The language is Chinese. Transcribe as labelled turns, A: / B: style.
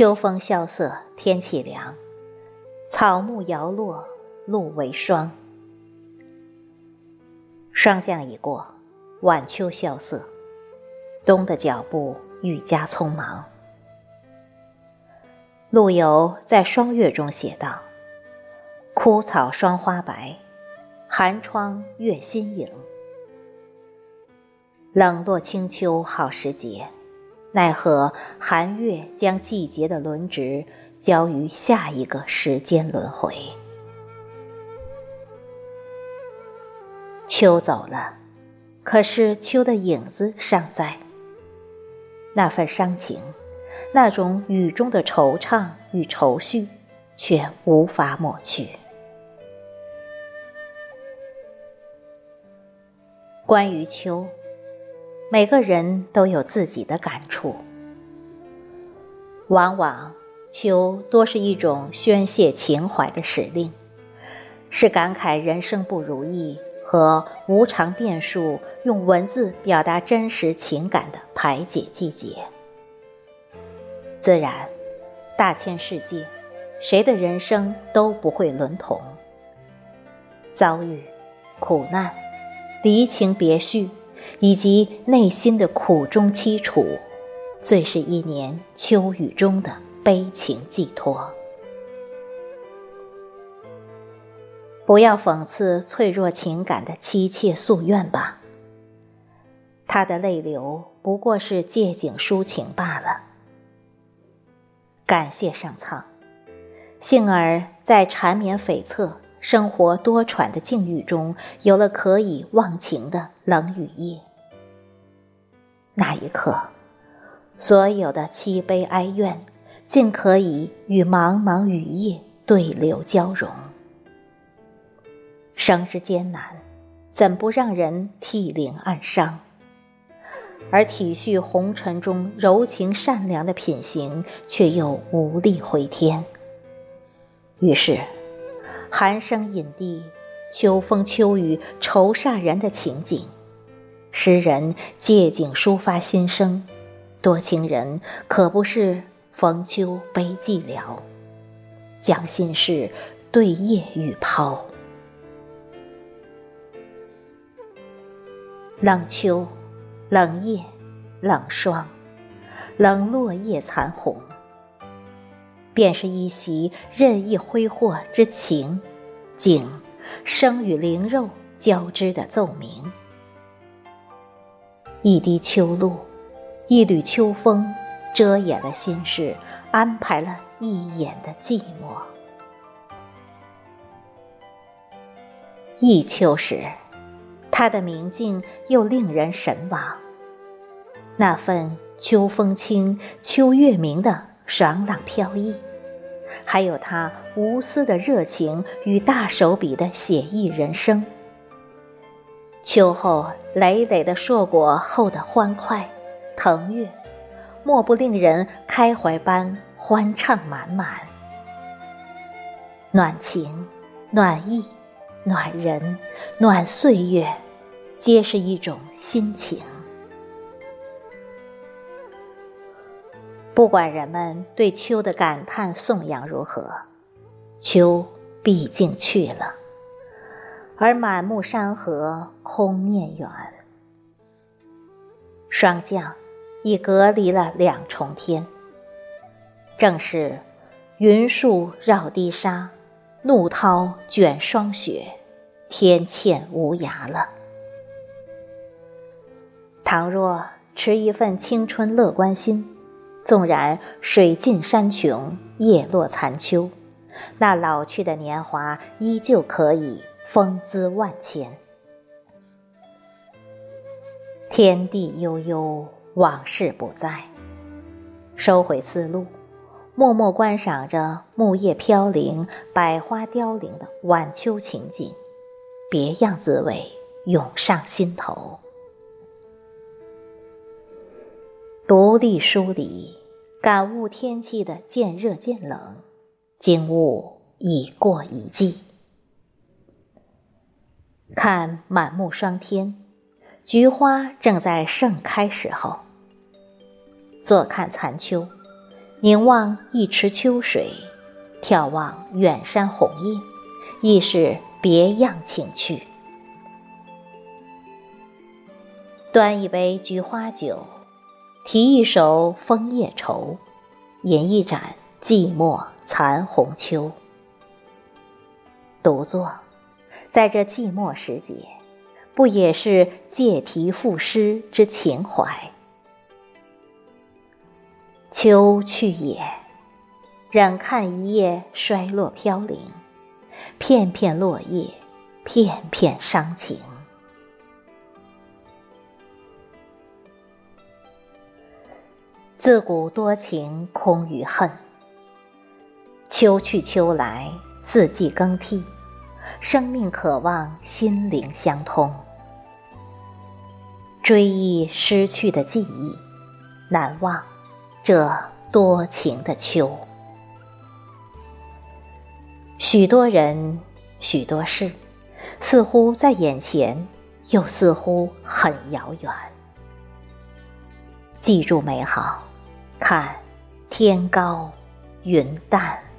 A: 秋风萧瑟，天气凉，草木摇落，露为霜。霜降已过，晚秋萧瑟，冬的脚步愈加匆忙。陆游在《霜月》中写道：“枯草霜花白，寒窗月新影。冷落清秋好时节，奈何寒月将季节的轮值交于下一个时间轮回。秋走了，可是秋的影子尚在，那份伤情。”那种雨中的惆怅与愁绪，却无法抹去。关于秋，每个人都有自己的感触。往往，秋多是一种宣泄情怀的时令，是感慨人生不如意和无常变数，用文字表达真实情感的排解季节。自然，大千世界，谁的人生都不会轮同。遭遇、苦难、离情别绪，以及内心的苦衷凄楚，最是一年秋雨中的悲情寄托。不要讽刺脆弱情感的凄切夙愿吧，他的泪流不过是借景抒情罢了。感谢上苍，幸而在缠绵悱恻、生活多舛的境遇中，有了可以忘情的冷雨夜。那一刻，所有的凄悲哀怨，尽可以与茫茫雨夜对流交融。生之艰难，怎不让人涕零暗伤？而体恤红尘中柔情善良的品行，却又无力回天。于是，寒声隐地，秋风秋雨愁煞人的情景，诗人借景抒发心声，多情人可不是逢秋悲寂寥，将心事对夜雨抛。冷秋。冷夜，冷霜，冷落叶残红，便是一袭任意挥霍之情景，生与灵肉交织的奏鸣。一滴秋露，一缕秋风，遮掩了心事，安排了一眼的寂寞。忆秋时。他的明镜又令人神往，那份秋风清、秋月明的爽朗飘逸，还有他无私的热情与大手笔的写意人生。秋后累累的硕果后的欢快、腾跃，莫不令人开怀般欢畅满满。暖情，暖意。暖人，暖岁月，皆是一种心情。不管人们对秋的感叹颂扬如何，秋毕竟去了，而满目山河空念远。霜降已隔离了两重天，正是云树绕堤沙。怒涛卷霜雪，天堑无涯了。倘若持一份青春乐观心，纵然水尽山穷，叶落残秋，那老去的年华依旧可以风姿万千。天地悠悠，往事不再，收回思路。默默观赏着木叶飘零、百花凋零的晚秋情景，别样滋味涌上心头。独立书里，感悟天气的渐热渐冷，惊悟已过一季。看满目霜天，菊花正在盛开时候。坐看残秋。凝望一池秋水，眺望远山红叶，亦是别样情趣。端一杯菊花酒，题一首枫叶愁，饮一盏寂寞残红秋。独坐，在这寂寞时节，不也是借题赋诗之情怀？秋去也，忍看一叶衰落飘零，片片落叶，片片伤情。自古多情空余恨，秋去秋来，四季更替，生命渴望心灵相通，追忆失去的记忆，难忘。这多情的秋，许多人，许多事，似乎在眼前，又似乎很遥远。记住美好，看天高云淡。